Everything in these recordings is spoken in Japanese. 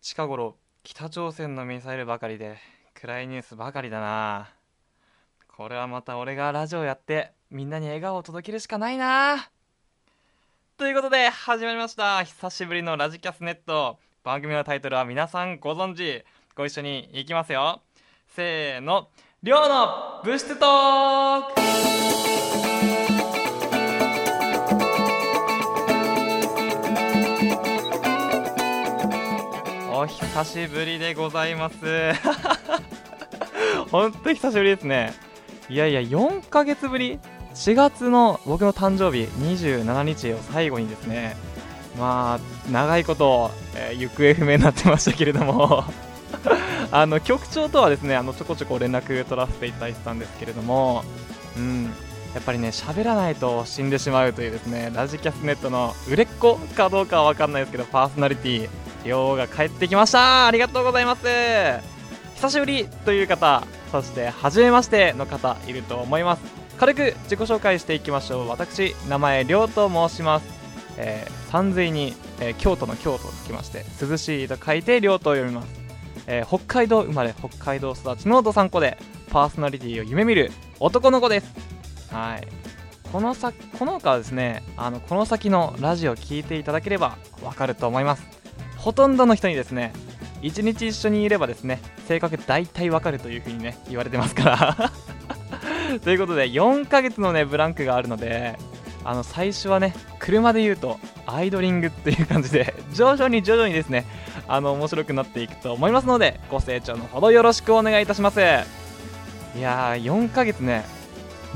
近頃北朝鮮のミサイルばかりで暗いニュースばかりだな。これはまた俺がラジオやってみんなに笑顔を届けるしかないな。ということで始まりました。久しぶりのラジキャスネット。番組のタイトルは皆さんご存知。ご一緒にいきますよ。せーの「りょうの物質トーク」お久しぶりでございます。本当久しぶりですね。いやいや4ヶ月ぶり。4月の僕の誕生日27日を最後にですね。まあ長いこと、えー、行方不明になってましたけれども。あの局長とはですねあのちょこちょこ連絡取らせていただいてたんですけれども。うん。やっぱりね喋らないと死んでしまうというですねラジキャスネットの売れっ子かどうかは分かんないですけどパーソナリティ。りょうが帰ってきました。ありがとうございます。久しぶりという方そして初めましての方いると思います。軽く自己紹介していきましょう。私名前りょうと申します、えー、山水に、えー、京都の京都ときまして涼しいと書いてりょうと読みます、えー、北海道生まれ北海道育ちのどさんこでパーソナリティを夢見る男の子です。はい。このさこの他はですねあのこの先のラジオを聴いていただければわかると思います。ほとんどの人にですね1日一緒にいればですね性格大体わかるというふうにね言われてますから。ということで4ヶ月のねブランクがあるのであの最初はね車で言うとアイドリングっていう感じで徐々に徐々にですねあの面白くなっていくと思いますのでご清聴のほどよろしくお願いいたします。いやー4ヶ月ね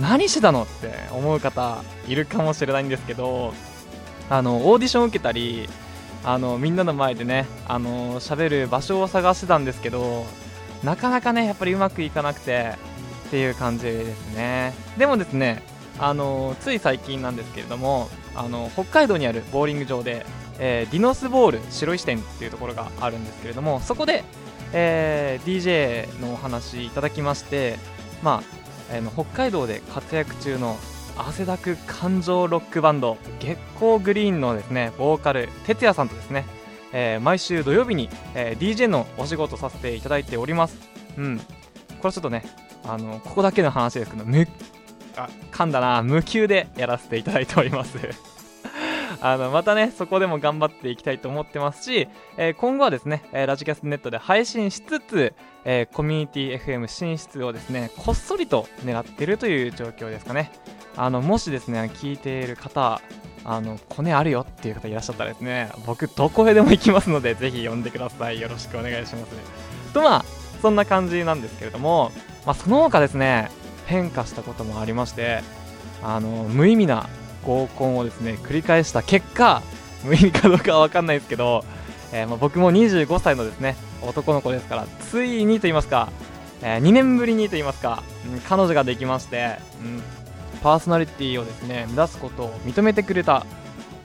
何してたのって思う方いるかもしれないんですけどあのオーディション受けたりあのみんなの前でねあの喋る場所を探してたんですけどなかなかねやっぱりうまくいかなくてっていう感じですね。でもですねあのつい最近なんですけれどもあの北海道にあるボーリング場で、えー、ディノスボール白石店っていうところがあるんですけれどもそこで、えー、DJ のお話いただきましてまあ、えー、北海道で活躍中の汗だく感情ロックバンド月光グリーンのですねボーカル哲也さんとですね、えー、毎週土曜日に、えー、DJ のお仕事させていただいております。うん。これちょっとねあのここだけの話ですけどむあ。噛んだな。無給でやらせていただいておりますあのまたねそこでも頑張っていきたいと思ってますし、えー、今後はですね、えー、ラジキャスネットで配信しつつ、えー、コミュニティ FM 進出をですねこっそりと狙ってるという状況ですかね。あのもしですね聞いている方あのコネあるよっていう方いらっしゃったらですね僕どこへでも行きますのでぜひ呼んでください。よろしくお願いしますね。とまあそんな感じなんですけれども、まあ、その他ですね変化したこともありましてあの無意味な合コンをですね繰り返した結果 無意味かどうかは分かんないですけど、えー、まあ、僕も25歳のですね男の子ですからついにと言いますか、えー、2年ぶりにと言いますか、うん、彼女ができまして、うん、パーソナリティをですね目指すことを認めてくれた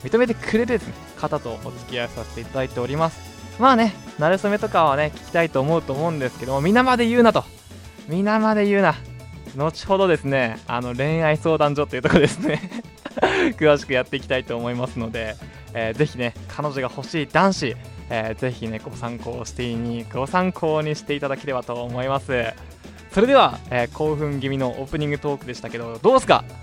認めてくれるですね方とお付き合いさせていただいております。まあね慣れ初めとかはね聞きたいと思うと思うんですけども皆まで言うなと。皆まで言うな。後ほどですねあの恋愛相談所っていうところですね。詳しくやっていきたいと思いますので、えー、ぜひね彼女が欲しい男子、えー、ぜひねご参考してにご参考にしていただければと思います。それでは、えー、興奮気味のオープニングトークでしたけどどうすか？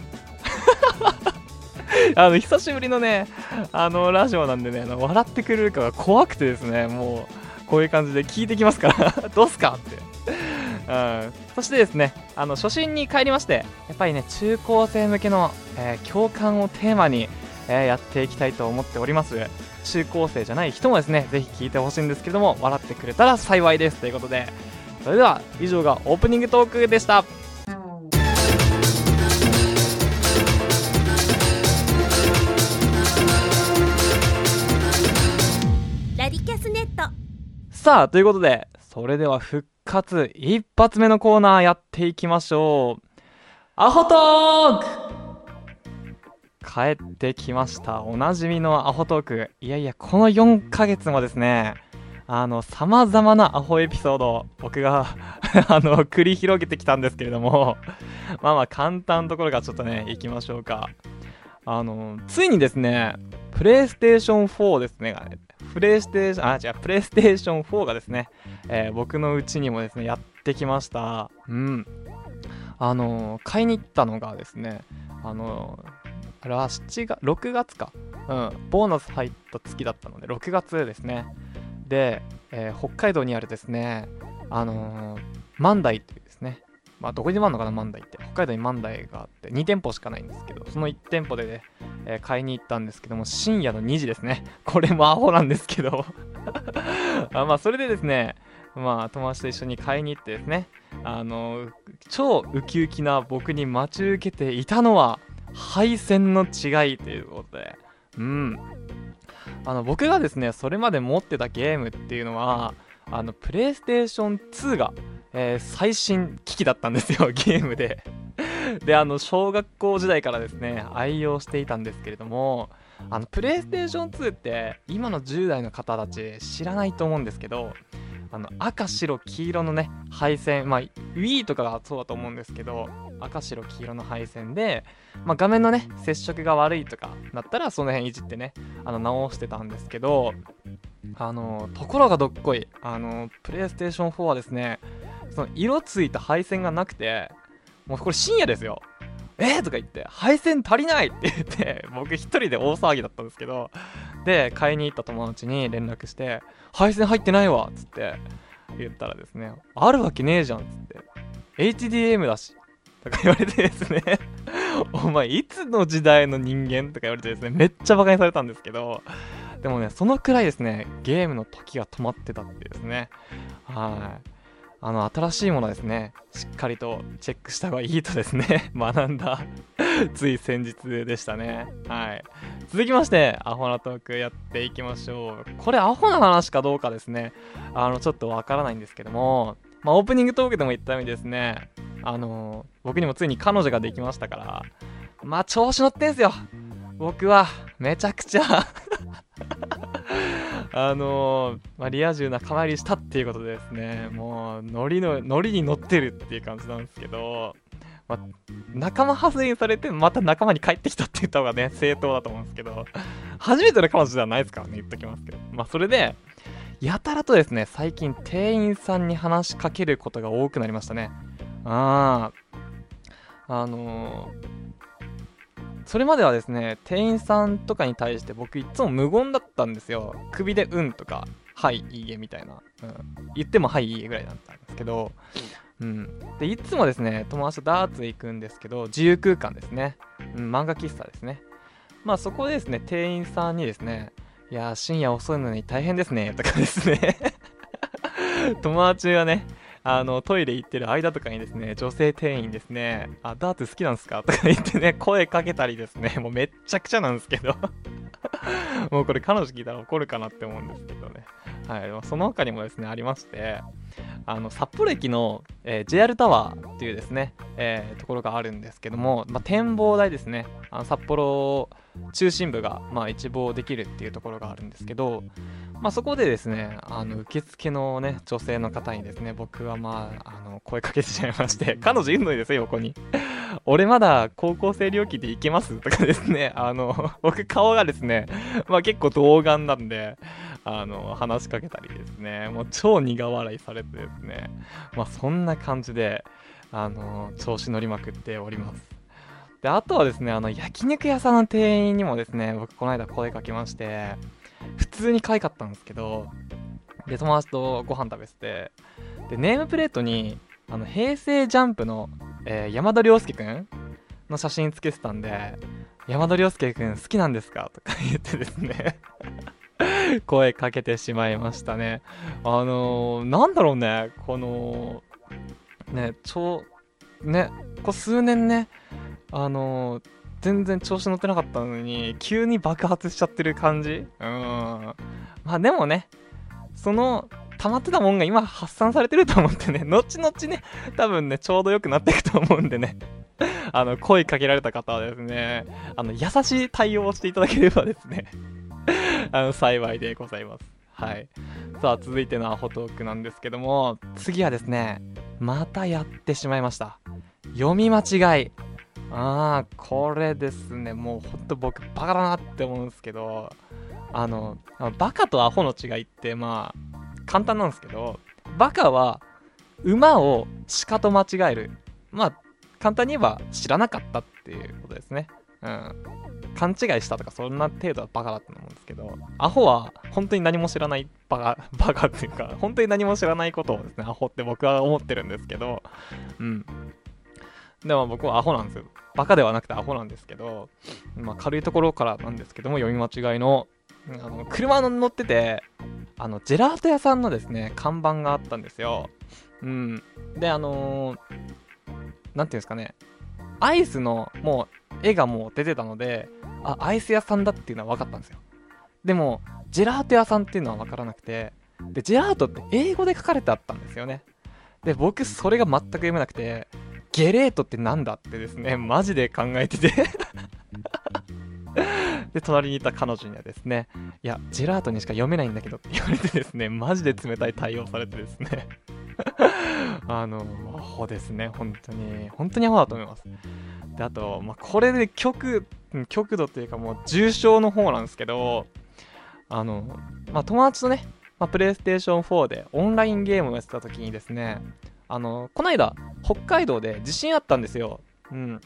あの久しぶりのねあのラジオなんでねあの笑ってくれるかが怖くてですねもうこういう感じで聞いてきますから どうすか？って。うん、そしてですねあの初心に帰りましてやっぱりね中高生向けの、えー、共感をテーマに、えー、やっていきたいと思っております。中高生じゃない人もですねぜひ聞いてほしいんですけれども笑ってくれたら幸いですということで。それでは以上がオープニングトークでした。ラディキャスネット。さあということでそれでは復活一発目のコーナーやっていきましょう。アホトーク！帰ってきました。おなじみのアホトーク。いやいやこの4ヶ月もですねあの、様々なアホエピソード、僕が あの、繰り広げてきたんですけれどもまあまあ、簡単なところからちょっとね、行きましょうか。あのついにですねプレイステーション4ですねプレイステーションあ違うプレイステーション4がですね、えー、僕のうちにもですねやってきました。うん。あの買いに行ったのがですねあのあれは7月6月か。うん。ボーナス入った月だったので6月ですね。で、えー、北海道にあるですねあのー、万代っていうまあ、どこにもあるのかな、万代って。北海道に万代があって、2店舗しかないんですけど、その1店舗でね、えー、買いに行ったんですけども、深夜の2時ですね。これもアホなんですけど あまあ、それでですね、まあ、友達と一緒に買いに行ってですね、あの超ウキウキな僕に待ち受けていたのは、配線の違いということで、うん。あの、僕がですね、それまで持ってたゲームっていうのは、あの、プレイステーション2が、えー、最新機器だったんですよ、ゲームで。で、あの、小学校時代からですね、愛用していたんですけれども、あの、プレイステーション2って、今の10代の方たち知らないと思うんですけど、あの赤白黄色のね配線まあ Wii とかがそうだと思うんですけど赤白黄色の配線で、まあ、画面のね接触が悪いとかなったらその辺いじってねあの直してたんですけどあのところがどっこいあのプレイステーション4はですねその色ついた配線がなくてもうこれ深夜ですよ。えー、とか言って配線足りないって言って 僕一人で大騒ぎだったんですけどで買いに行った友達に連絡して配線入ってないわっつって言ったらですねあるわけねえじゃんっつって HDM だしとか言われてですね お前いつの時代の人間？とか言われてですねめっちゃバカにされたんですけどでもねそのくらいですねゲームの時が止まってたってですね。はい。あの新しいものですね。しっかりとチェックした方がいいとですね。学んだ。つい先日でしたね。はい。続きましてアホなトークやっていきましょう。これアホな話かどうかですね。あのちょっとわからないんですけども。まあ、オープニングトークでも言ったようにですね。あの僕にもついに彼女ができましたから。まあ調子乗ってんすよ。僕は。めちゃくちゃ。あのー、まあ、リア充仲間入りしたっていうことでですね、もう、ノリの、ノリに乗ってるっていう感じなんですけど、まあ、仲間外れにされて、また仲間に帰ってきたって言った方がね、正当だと思うんですけど、初めての彼女ではないですからね、言っときますけど。まあ、それで、やたらとですね、最近店員さんに話しかけることが多くなりましたね。ああ、あのーそれまではですね店員さんとかに対して僕いつも無言だったんですよ。首で「うん」とか「はいいいえ」みたいな、うん、言っても「はいいいえ」ぐらいだったんですけど、うん、でいつもですね友達とダーツ行くんですけど自由空間ですね、うん、漫画喫茶ですね。まあそこでですね店員さんにですねいや深夜遅いのに大変ですねとかですね。友達がねあの、トイレ行ってる間とかにですね、女性店員ですね、あ、ダーツ好きなんですか？とか言ってね、声かけたりですね、もうめっちゃくちゃなんですけど。もうこれ彼女聞いたら怒るかなって思うんですけどね。はい、その他にもですね、ありまして、あの札幌駅の、えー、JR タワーっていうですね、えー、ところがあるんですけども、まあ、展望台ですね。あの札幌中心部が、まあ、一望できるっていうところがあるんですけど、まあ、そこでですねあの受付のね女性の方にですね僕はまああの声かけてしまいまして 彼女いるのにですよ横に。俺まだ高校生料金で行けますとかですね あの僕顔がですねまあ結構童顔なんであの話しかけたりですねもう超苦笑いされてですねまあそんな感じであの調子乗りまくっております。であとはですねあの焼肉屋さんの店員にもですね僕この間声かけまして普通に可愛かったんですけどで友達とご飯食べててでネームプレートにあの平成ジャンプの、えー、山田涼介くんの写真つけてたんで山田涼介くん好きなんですか？とか 言ってですね声かけてしまいましたね。あのー、なんだろうね、この、ね、超、ね、こ数年ね、あのー、全然調子乗ってなかったのに、急に爆発しちゃってる感じうん。まあでもね、その、溜まってたもんが今発散されてると思ってね、後々ね、多分ね、ちょうど良くなっていくと思うんでね。あの、声かけられた方はですね、あの、優しい対応をしていただければですね あの幸いでございます。はい。さあ、続いてのアホトークなんですけども、次はですね、またやってしまいました。読み間違い。ああこれですね。もうほんと僕バカだなって思うんですけどあのバカとアホの違いってまあ簡単なんですけどバカは馬を鹿と間違える。まあ簡単に言えば知らなかったっていうことですね。うん。勘違いしたとかそんな程度はバカだったと思うんですけどアホは本当に何も知らないバカバカっていうか本当に何も知らないことをですねアホって僕は思ってるんですけどうん。でも僕はアホなんですよ。バカではなくてアホなんですけど、まあ、軽いところからなんですけども読み間違いのあの車の乗っててあのジェラート屋さんのですね看板があったんですよ。うん。であの何、ー、て言うんですかね。アイスのもう絵がもう出てたのであアイス屋さんだっていうのは分かったんですよ。でもジェラート屋さんっていうのは分からなくてでジェラートって英語で書かれてあったんですよね。で僕それが全く読めなくてゲレートってなんだってですね マジで考えてて で、隣にいた彼女にはですね、いや、ジェラートにしか読めないんだけどって言われてですね、マジで冷たい対応されてですねあの、アホですね、本当に。本当にアホだと思います。で、あと、まあ、これで極、極度というかもう重症の方なんですけど、あの、まあ、友達とね、まあ、プレイステーション4でオンラインゲームをやってた時にですね、あの、こないだ、北海道で地震あったんですよ。うん。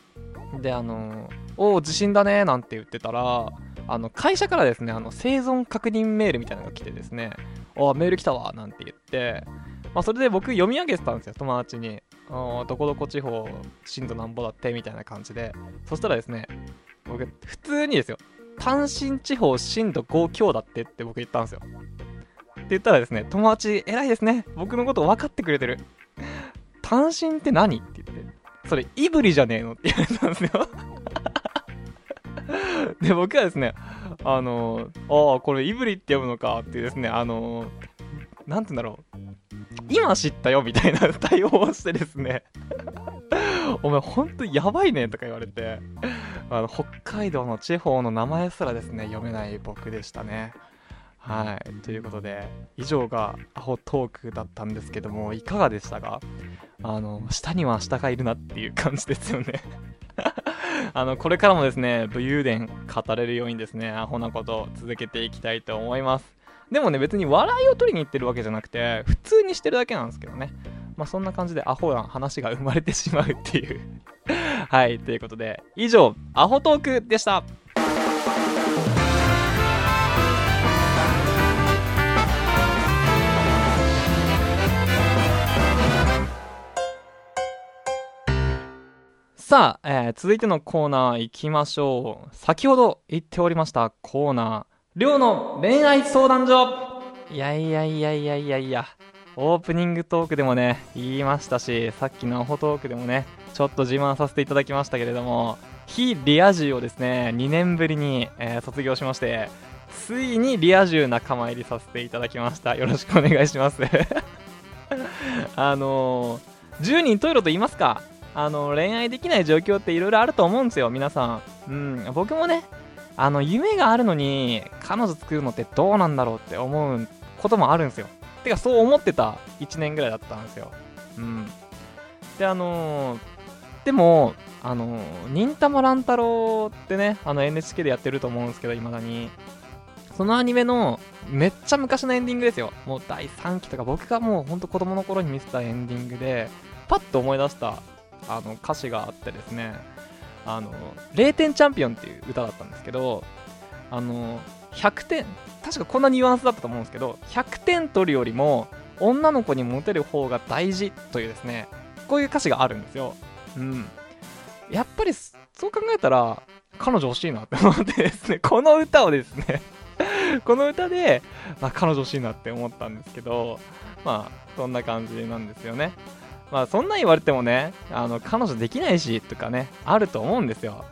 で、あのおお、地震だねなんて言ってたら、あの会社からですね、あの生存確認メールみたいなのが来てですね、おメール来たわなんて言って、まあ、それで僕読み上げてたんですよ、友達に。どこどこ地方、震度なんぼだってみたいな感じで。そしたらですね、僕、普通にですよ、単身地方震度5強だってって僕言ったんですよ。って言ったらですね、友達、偉いですね。僕のこと分かってくれてる。単身って何？って言って。それ、イブリじゃねえの？って言われたんですよ で、僕はですね、あの、ああ、これイブリって読むのかってですね、あのー、なんて言うんだろう。今知ったよみたいな 対応をしてですね お前ほんとやばいねとか言われて、あの、北海道の地方の名前すらですね、読めない僕でしたね。はい。ということで、以上がアホトークだったんですけども、いかがでしたか？あの、下には下がいるなっていう感じですよね あの、これからもですね、武勇伝語れるようにですね、アホなことを続けていきたいと思います。でもね、別に笑いを取りに行ってるわけじゃなくて、普通にしてるだけなんですけどね。まあそんな感じでアホな話が生まれてしまうっていうはい、ということで、以上、アホトークでした。さあ、えー、続いてのコーナー行きましょう。先ほど言っておりましたコーナー、りょうの恋愛相談所いやいやいやいやいやいや、オープニングトークでもね、言いましたし、さっきのアホトークでもね、ちょっと自慢させていただきましたけれども、非リア充をですね、2年ぶりに、えー、卒業しまして、ついにリア充仲間入りさせていただきました。よろしくお願いします あのー、10人トイレと言いますかあの恋愛できない状況っていろいろあると思うんですよ皆さん。うん僕もねあの夢があるのに彼女作るのってどうなんだろうって思うこともあるんですよ。てかそう思ってた1年ぐらいだったんですよ。うん。であのー、でもあの、忍たま乱太郎ってねあの NHK でやってると思うんですけどいまだに。そのアニメのめっちゃ昔のエンディングですよ。もう第3期とか僕がもうほんと子供の頃に見せたエンディングでパッと思い出したあの歌詞があってですねあの0点チャンピオンっていう歌だったんですけどあの100点確かこんなニュアンスだったと思うんですけど100点取るよりも女の子にモテる方が大事というですねこういう歌詞があるんですよ。うん。やっぱりそう考えたら彼女欲しいなって思ってですねこの歌をですね この歌で、まあ、彼女欲しいなって思ったんですけどまあそんな感じなんですよね。まあそんな言われてもね、あの、彼女できないしとかね、あると思うんですよ。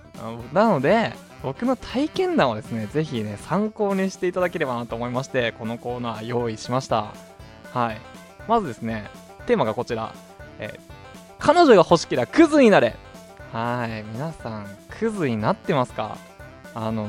なので、僕の体験談をですね、ぜひね、参考にしていただければなと思いまして、このコーナー用意しました。はい。まずですね、テーマがこちら。え、彼女が欲しけりゃクズになれ。はい。皆さん、クズになってますか？あの、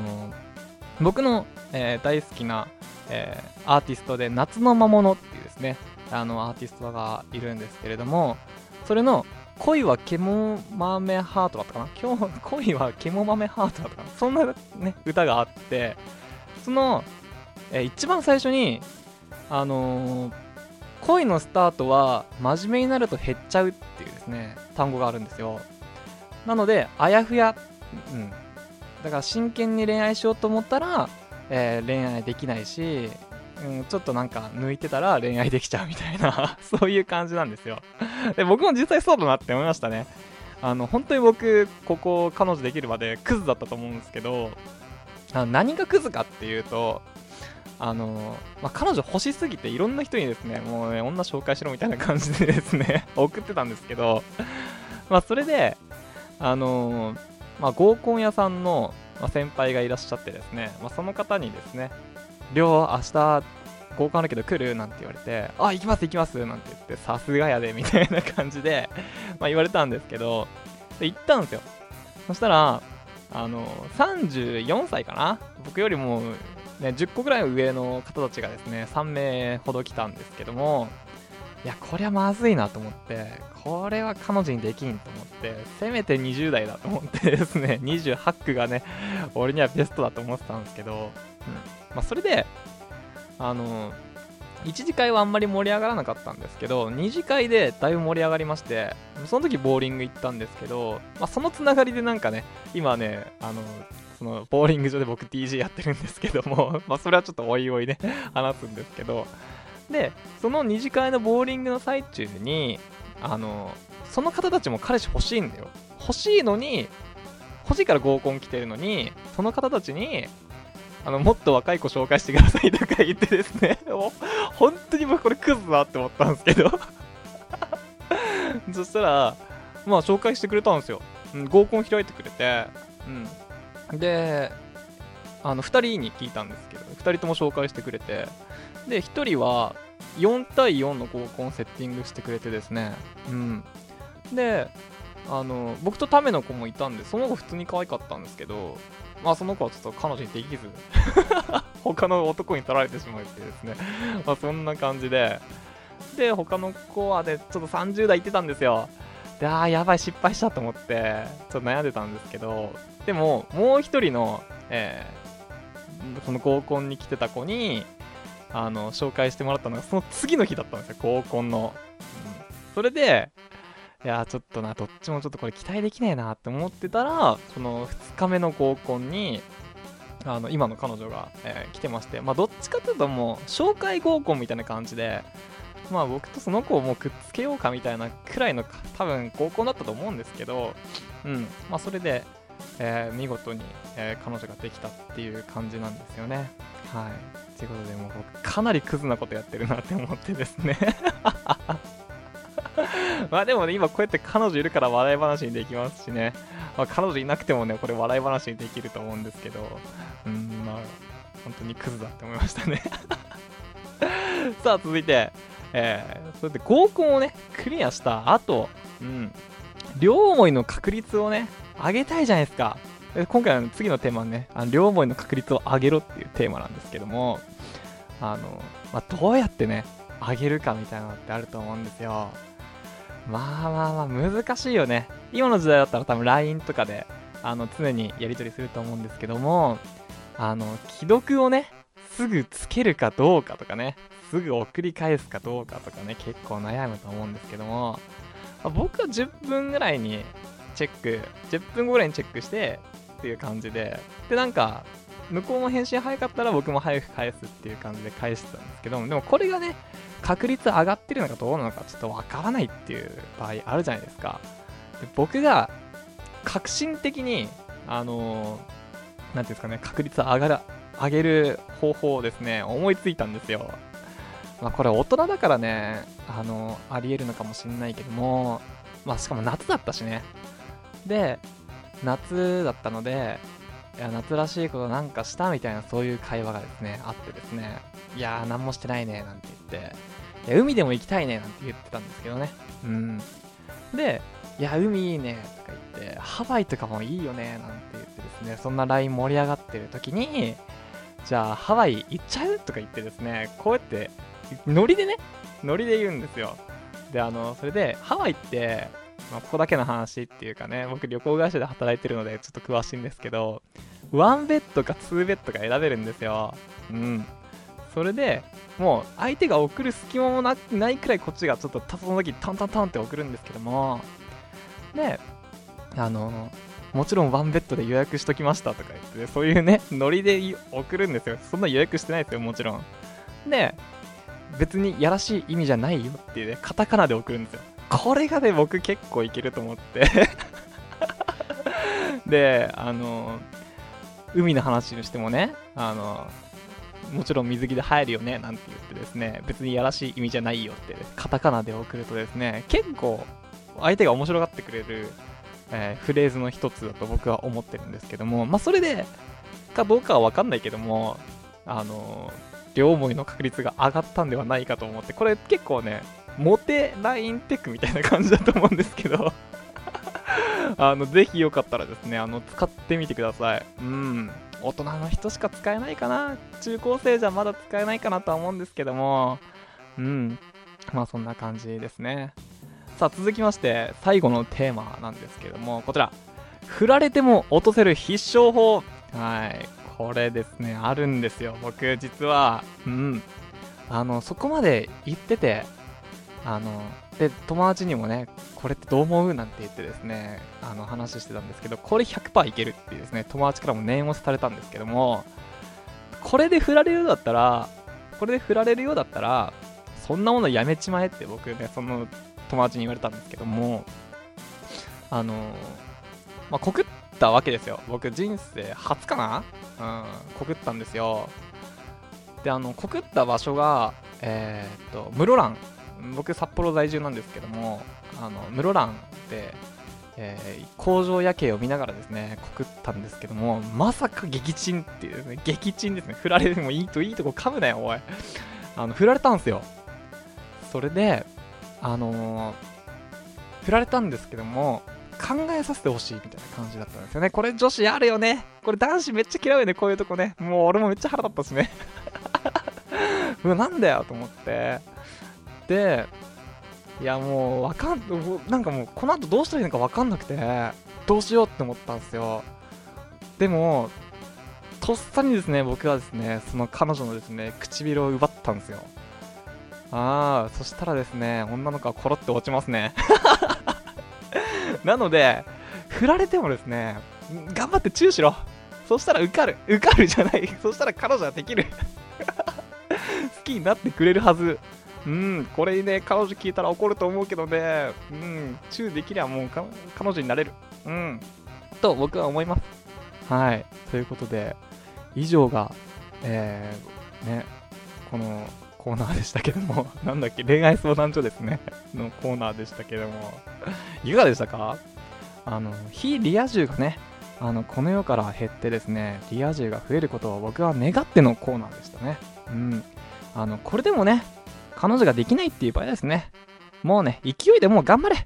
僕の、えー、大好きな、えー、アーティストで夏の魔物っていうですね、あのアーティストがいるんですけれどもそれの恋は獣豆ハートだったかな？今日恋は獣豆ハートだったかな？そんなね歌があってその、え一番最初にあのー恋のスタートは真面目になると減っちゃうっていうですね単語があるんですよ。なのであやふやうん。だから真剣に恋愛しようと思ったら、えー恋愛できないし、うん、ちょっとなんか抜いてたら恋愛できちゃうみたいな そういう感じなんですよ。で僕も実際そうだなって思いましたね。あの本当に僕ここ彼女できるまでクズだったと思うんですけどあの何がクズかっていうとあの、まあ、彼女欲しすぎていろんな人にですねもうね女紹介しろみたいな感じでですね 送ってたんですけどまあそれであのまあ、合コン屋さんの、ま、先輩がいらっしゃってですね、まあ、その方にですね「りょう明日合コンあるけど来る?」なんて言われて「あ行きます行きます」なんて言って「さすがやで」みたいな感じで、まあ、言われたんですけど行ったんですよそしたらあの34歳かな？僕よりも、ね、10個ぐらい上の方たちがですね3名ほど来たんですけどもいやこりゃまずいなと思ってこれは彼女にできんと思ってせめて20代だと思ってですね28区がね俺にはベストだと思ってたんですけど、うん。まあ、それであの1次会はあんまり盛り上がらなかったんですけど2次会でだいぶ盛り上がりましてその時ボーリング行ったんですけど、まあ、そのつながりでなんかね今ねあのそのボーリング場で僕 DJ やってるんですけども まあそれはちょっとおいおいね話すんですけど。でその2次会のボーリングの最中にあのその方たちも彼氏欲しいんだよ。欲しいのに欲しいから合コン来てるのにその方たちにあのもっと若い子紹介してくださいとか言ってですね。もう本当に僕これクズだって思ったんですけど。そしたらまあ紹介してくれたんですよ、うん、合コン開いてくれて。うん。であの2人に聞いたんですけど2人とも紹介してくれて。で1人は4対4の合コンセッティングしてくれてですね。うん。であの僕とタメの子もいたんでその子普通に可愛かったんですけどまあその子はちょっと彼女にできず 他の男に取られてしまうってですね。まあそんな感じで。で他の子はねちょっと30代行ってたんですよ。であーやばい失敗したと思ってちょっと悩んでたんですけどでももう一人の、えーその合コンに来てた子にあの紹介してもらったのがその次の日だったんですよ合コンの、うん。それでいやちょっとなどっちもちょっとこれ期待できねえなって思ってたらその2日目の合コンにあの今の彼女が、えー来てましてまあどっちかというともう紹介合コンみたいな感じでまあ僕とその子をもうくっつけようかみたいなくらいの多分合コンだったと思うんですけどうんまあそれで、えー見事に、えー彼女ができたっていう感じなんですよね。はい。ということでもうかなりクズなことやってるなって思ってですね。まあでもね、今こうやって彼女いるから笑い話にできますしね。まあ、彼女いなくてもね、これ笑い話にできると思うんですけど、うん、まあ、本当にクズだって思いましたね。さあ、続いて、えー、それで合コンをね、クリアした後、うん、両思いの確率をね、上げたいじゃないですか。で今回の次のテーマはね、あの両思いの確率を上げろっていうテーマなんですけども、あの、まあ、どうやってね、上げるかみたいなのってあると思うんですよ。まあまあまあ難しいよね。今の時代だったら多分 LINE とかであの常にやり取りすると思うんですけどもあの既読をねすぐつけるかどうかとかねすぐ送り返すかどうかとかね結構悩むと思うんですけども僕は10分ぐらいにチェック10分後ぐらいにチェックしてっていう感じででなんか向こうの返信早かったら僕も早く返すっていう感じで返してたんですけどもでもこれがね確率上がってるのかどうなのかちょっとわからないっていう場合あるじゃないですか。で僕が革新的にあのーなんていうんですかね確率上がる上げる方法をですね思いついたんですよ。まあこれ大人だからねあのーありえるのかもしれないけどもまあしかも夏だったしね。で夏だったのでいや夏らしいことなんかしたみたいなそういう会話がですねあってですねいやー何もしてないねなんて言っていや海でも行きたいねなんて言ってたんですけどね。うん。でいや海いいねとか言ってハワイとかもいいよねなんて言ってですねそんな LINE 盛り上がってる時にじゃあハワイ行っちゃうとか言ってですねこうやってノリでねノリで言うんですよ。であのそれでハワイってまあ、ここだけの話っていうかね僕旅行会社で働いてるのでちょっと詳しいんですけどワンベッドかツーベッドか選べるんですよ。うんそれでもう相手が送る隙間もないくらいこっちがちょっとその時タンタンタンって送るんですけどもであのもちろんワンベッドで予約しときましたとか言って、そういうね、ノリで送るんですよ。そんな予約してないですよ、もちろん。で、別にやらしい意味じゃないよっていうね、カタカナで送るんですよ。これがね、僕結構いけると思ってで、あの、海の話にしてもね、あの、もちろん水着で入るよねなんて言ってですね、別にやらしい意味じゃないよって、カタカナで送るとですね、結構相手が面白がってくれるえー、フレーズの一つだと僕は思ってるんですけども、まあ、それでかどうかは分かんないけども、あの、両思いの確率が上がったんではないかと思って、これ結構ね、モテラインテックみたいな感じだと思うんですけど あの、ぜひよかったらですね、あの、使ってみてください。うん。大人の人しか使えないかな。中高生じゃまだ使えないかなとは思うんですけども、うん。まあそんな感じですね。さあ続きまして最後のテーマなんですけども。こちら。振られても落とせる必勝法。はい。これですね。あるんですよ。僕実は。うん。あのそこまで言っててあので友達にもねこれってどう思う？なんて言ってですねあの話してたんですけどこれ100%いけるっていうですね友達からも念押しされたんですけどもこれで振られるようだったらこれで振られるようだったらそんなものやめちまえって僕ねその友達に言われたんですけども、あのまあ、告ったわけですよ。僕、人生初かな？うん、告ったんですよ。で、あの、告った場所が、えー、っと、室蘭。僕、札幌在住なんですけども、あの、室蘭で、えー、工場夜景を見ながらですね、告ったんですけども、まさか撃沈っていうね、撃沈ですね。振られるもいいといいとこ噛むなよ、おい。あの、振られたんですよ。それで、あのー、振られたんですけども、考えさせてほしいみたいな感じだったんですよね。これ女子あるよね。これ男子めっちゃ嫌うよね、こういうとこね。もう俺もめっちゃ腹立ったしね。うわ、なんだよと思って。で、いやもうわかん、なんかもうこの後どうしたらいいのかわかんなくて、どうしようって思ったんですよ。でも、とっさにですね、僕はですね、その彼女のですね、唇を奪ったんですよ。ああ、そしたらですね、女の子はコロって落ちますね。なので、振られてもですね、頑張ってチューしろ。そしたら受かる。受かるじゃない。そしたら彼女はできる。好きになってくれるはず。うん、これね、彼女聞いたら怒ると思うけどね、うん、チューできりゃもう彼女になれる。うん、と僕は思います。はい、ということで、以上が、えー、ね、このコーナーでしたけども、なんだっけ、恋愛相談所ですね、のコーナーでしたけども、いかがでしたか？あの、非リア充がね、あの、この世から減ってですね、リア充が増えることを僕は願ってのコーナーでしたね。うん。あの、これでもね、彼女ができないっていう場合ですね。もうね、勢いでもう頑張れ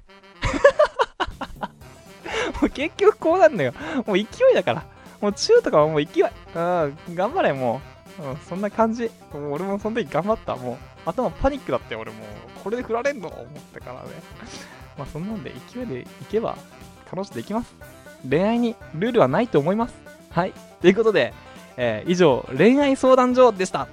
もう結局こうなんだよ。もう勢いだから。もう中とかはもう勢い。うん、頑張れ、もう。うん、そんな感じ。もう俺もその時頑張った。もう、頭パニックだって俺もう、これで振られんの思ったからね。まあそんなんで勢いでいけば、彼女できます。恋愛にルールはないと思います。はい。ということで、えー、以上、恋愛相談所でした。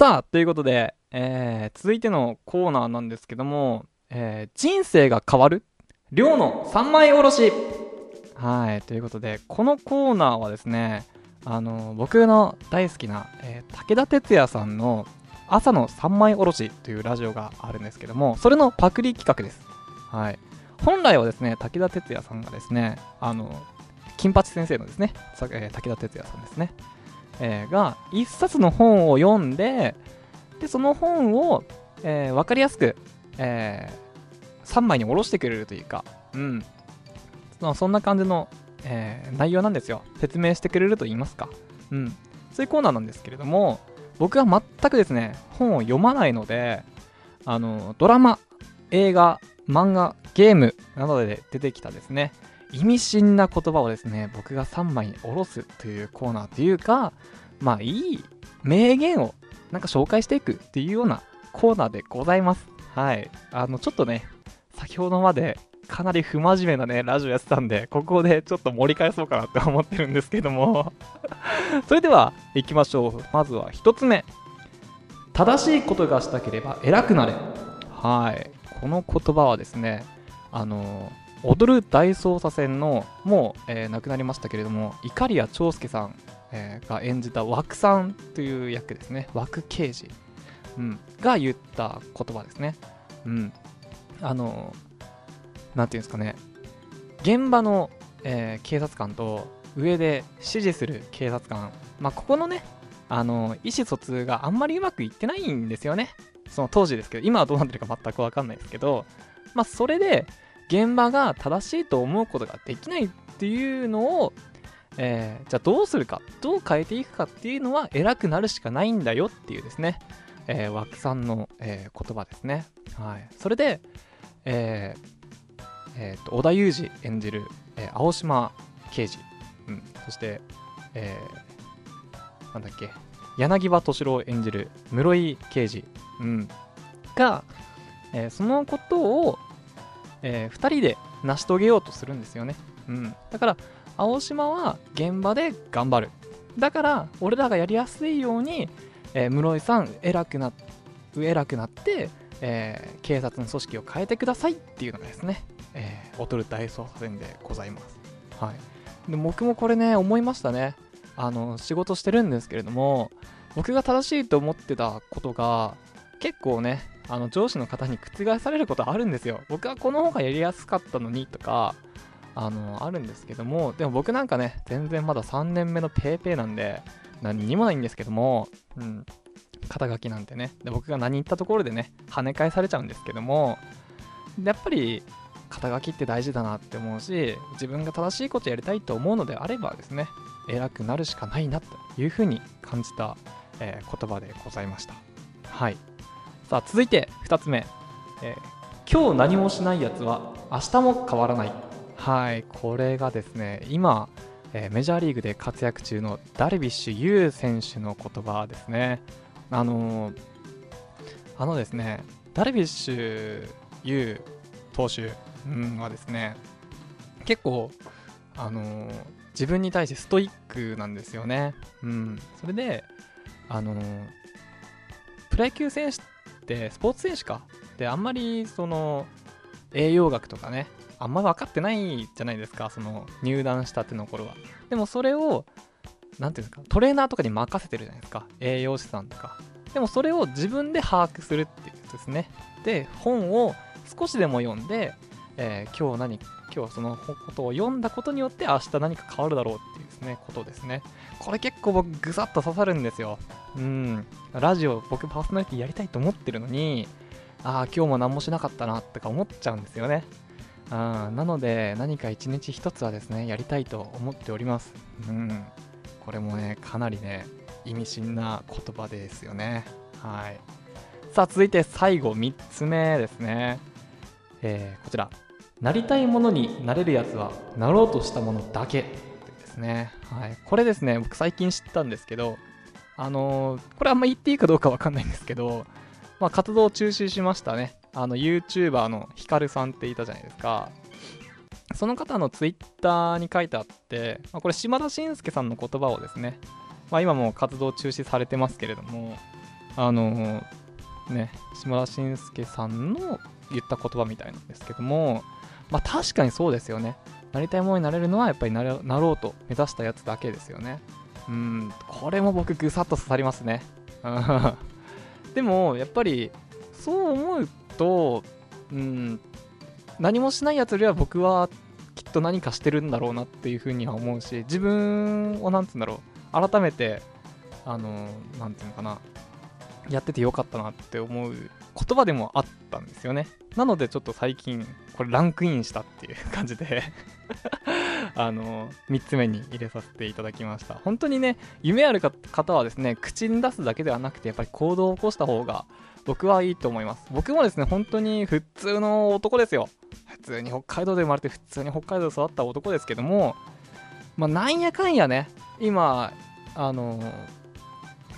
さあ、ということで、えー、続いてのコーナーなんですけども、えー、人生が変わる？量の三枚おろしはい、ということで、このコーナーはですね、あの、僕の大好きな、えー、武田鉄矢さんの朝の三枚おろしというラジオがあるんですけども、それのパクリ企画です。はい。本来はですね、武田鉄矢さんがですね、あの、金八先生のですね、えー、武田鉄矢さんですね。えー、が一冊の本を読んででその本を、えー、分かりやすく、えー、3枚に下ろしてくれるというか、うん、そんな感じの、えー、内容なんですよ。説明してくれると言いますか、うん、そういうコーナーなんですけれども僕は全くですね本を読まないのであのドラマ映画漫画ゲームなどで出てきたですね。意味深な言葉をですね僕が3枚に下ろすというコーナーというかまあいい名言をなんか紹介していくっていうようなコーナーでございます。はい。あのちょっとね先ほどまでかなり不真面目なねラジオやってたんでここでちょっと盛り返そうかなって思ってるんですけども。それでは行きましょう。まずは1つ目。正しいことがしたければ偉くなれ。はい。この言葉はですねあの踊る大捜査線のもう、えー亡くなりましたけれども碇谷長介さん、えーが演じた枠さんという役ですね。枠刑事、うん、が言った言葉ですね。うん。あのなんていうんですかね。現場の、えー警察官と上で指示する警察官。まあここのねあの意思疎通があんまりうまくいってないんですよね。その当時ですけど今はどうなってるか全く分かんないですけどまあそれで現場が正しいと思うことができないっていうのを、えーじゃあどうするかどう変えていくかっていうのは偉くなるしかないんだよっていうですね、えー、枠さんの、えー言葉ですね。はい。それで、えーえーと織田裕二演じる、えー青島刑事、うん、そして、えーなんだっけ。柳葉敏郎演じる室井刑事、うん、が、えーそのことを、え2人で成し遂げようとするんですよね、うん、だから青島は現場で頑張る。だから俺らがやりやすいように、えー室井さん偉くな偉くなって、えー警察の組織を変えてくださいっていうのがですね、えー、踊る大捜査線でございます。はい。で僕もこれね思いましたね。あの仕事してるんですけれども僕が正しいと思ってたことが結構ねあの上司の方に覆されることあるんですよ。僕はこの方がやりやすかったのにとかあのあるんですけどもでも僕なんかね全然まだ3年目のペーペーなんで何にもないんですけども、うん、肩書きなんてね。で僕が何言ったところでね跳ね返されちゃうんですけどもやっぱり肩書きって大事だなって思うし自分が正しいことやりたいと思うのであればですね偉くなるしかないなというふうに感じた、えー言葉でございました。はい。さあ続いて2つ目、えー今日何もしないやつは明日も変わらない。はいこれがですね今、えーメジャーリーグで活躍中のダルビッシュ有選手の言葉ですね。あのーあのですねダルビッシュ有投手うんはですね結構あのー自分に対してストイックなんですよね。うん、それであのープロ野球選手ってスポーツ選手かであんまりその栄養学とかねあんま分かってないじゃないですかその入団したての頃は。でもそれをなんていうんですかトレーナーとかに任せてるじゃないですか栄養士さんとか。でもそれを自分で把握するっていうやつですね。で本を少しでも読んで、えー今日何今日そのことを読んだことによって明日何か変わるだろうっていうですねことですねこれ結構僕ぐさっと刺さるんですようん。ラジオ僕パーソナリティやりたいと思ってるのにああ今日も何もしなかったなとか思っちゃうんですよね。あなので何か一日一つはですねやりたいと思っております。うん。これもねかなりね意味深な言葉ですよね。はい。さあ続いて最後3つ目ですね。えーこちら。なりたいものになれるやつはなろうとしたものだけですね。はい。これですね、僕最近知ったんですけど、あのーこれあんま言っていいかどうかわかんないんですけど、まあ、活動を中止しましたね。あの、YouTuber のヒカルさんっていたじゃないですか。その方の Twitter に書いてあって、まあ、これ島田紳介さんの言葉をですね、まあ、今も活動中止されてますけれども、あのーね、島田紳介さんの言った言葉みたいなんですけども、まあ確かにそうですよね。なりたいものになれるのはやっぱりなろうと目指したやつだけですよね。うん、これも僕ぐさっと刺さりますね。でもやっぱりそう思うと、うん、何もしないやつよりは僕はきっと何かしてるんだろうなっていうふうには思うし、自分をなんつうんだろう、改めて、あの、なんていうのかな、やっててよかったなって思う言葉でもあったんですよね。なのでちょっと最近これランクインしたっていう 感じであの3つ目に入れさせていただきました。本当にね夢ある方はですね口に出すだけではなくてやっぱり行動を起こした方が僕はいいと思います。僕もですね本当に普通の男ですよ。普通に北海道で生まれて普通に北海道で育った男ですけどもまあなんやかんやね今あの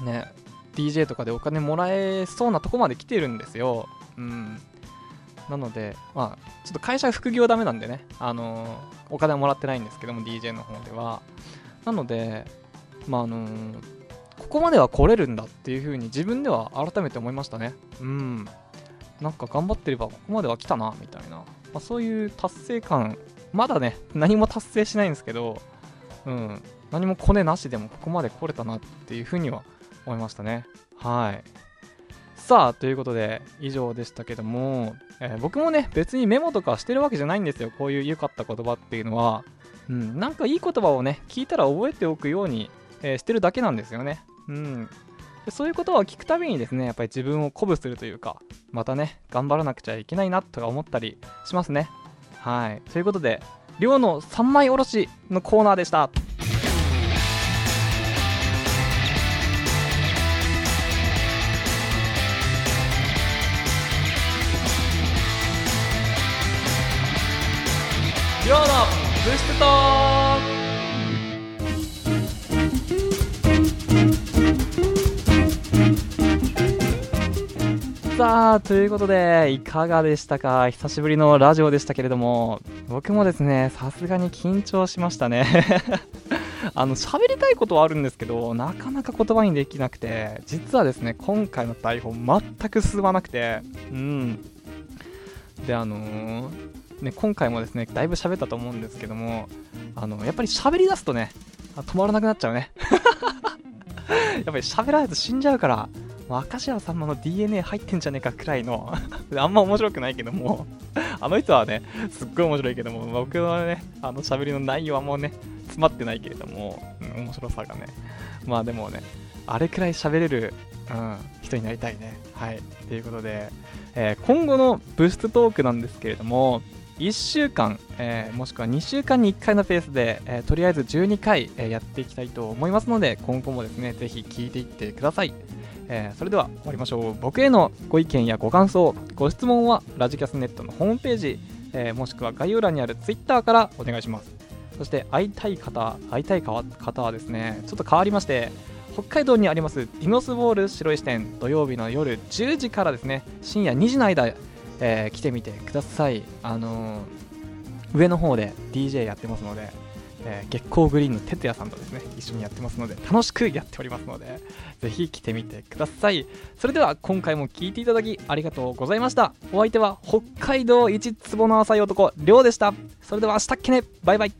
ね DJ とかでお金もらえそうなとこまで来てるんですよ。うん。なのでまあちょっと会社副業ダメなんでねあのお金はもらってないんですけども DJ の方では。なのでまああのここまでは来れるんだっていう風に自分では改めて思いましたね。うん。なんか頑張ってればここまでは来たなみたいな、まあ、そういう達成感まだね何も達成しないんですけどうん。何もコネなしでもここまで来れたなっていう風には思いましたね。はい。さあということで以上でしたけども、えー僕もね別にメモとかしてるわけじゃないんですよ。こういう良かった言葉っていうのは。うんなんかいい言葉をね聞いたら覚えておくように、えーしてるだけなんですよね。うん。でそういうことを聞くたびにですねやっぱり自分を鼓舞するというかまたね頑張らなくちゃいけないなとか思ったりしますね。はい。ということで寮の三枚おろしのコーナーでした。ブーストークさあということでいかがでしたか？久しぶりのラジオでしたけれども僕もですねさすがに緊張しましたね。あの喋りたいことはあるんですけどなかなか言葉にできなくて実はですね今回の台本全く進まなくてうん。であのーね、今回もですねだいぶ喋ったと思うんですけどもあのやっぱり喋り出すとね止まらなくなっちゃうね。やっぱり喋らないと死んじゃうからもう明石家さんまの DNA 入ってんじゃねえかくらいの あんま面白くないけどもあの人はねすっごい面白いけども僕のねあの喋りの内容はもうね詰まってないけれども、うん、面白さがね。まあでもねあれくらい喋れる、うん、人になりたいね。はい。ということで、えー今後のブーストトークなんですけれども1週間、えーもしくは2週間に1回のペースで、えーとりあえず12回、えーやっていきたいと思いますので今後もですねぜひ聞いていってください、えそれでは終わりましょう。僕へのご意見やご感想ご質問はラジキャスネットのホームページ、えもしくは概要欄にある Twitter からお願いします。そして会いたい方会いたい方方はですねちょっと変わりまして北海道にありますディノスボール白石店。土曜日の夜10時からですね深夜2時の間、えー来てみてください。あのー上の方で DJ やってますので、えー月光グリーンの哲也さんとですね一緒にやってますので楽しくやっておりますのでぜひ来てみてください。それでは今回も聞いていただきありがとうございました。お相手は北海道一坪の浅い男りょうでした。それでは明日っけね。バイバイ。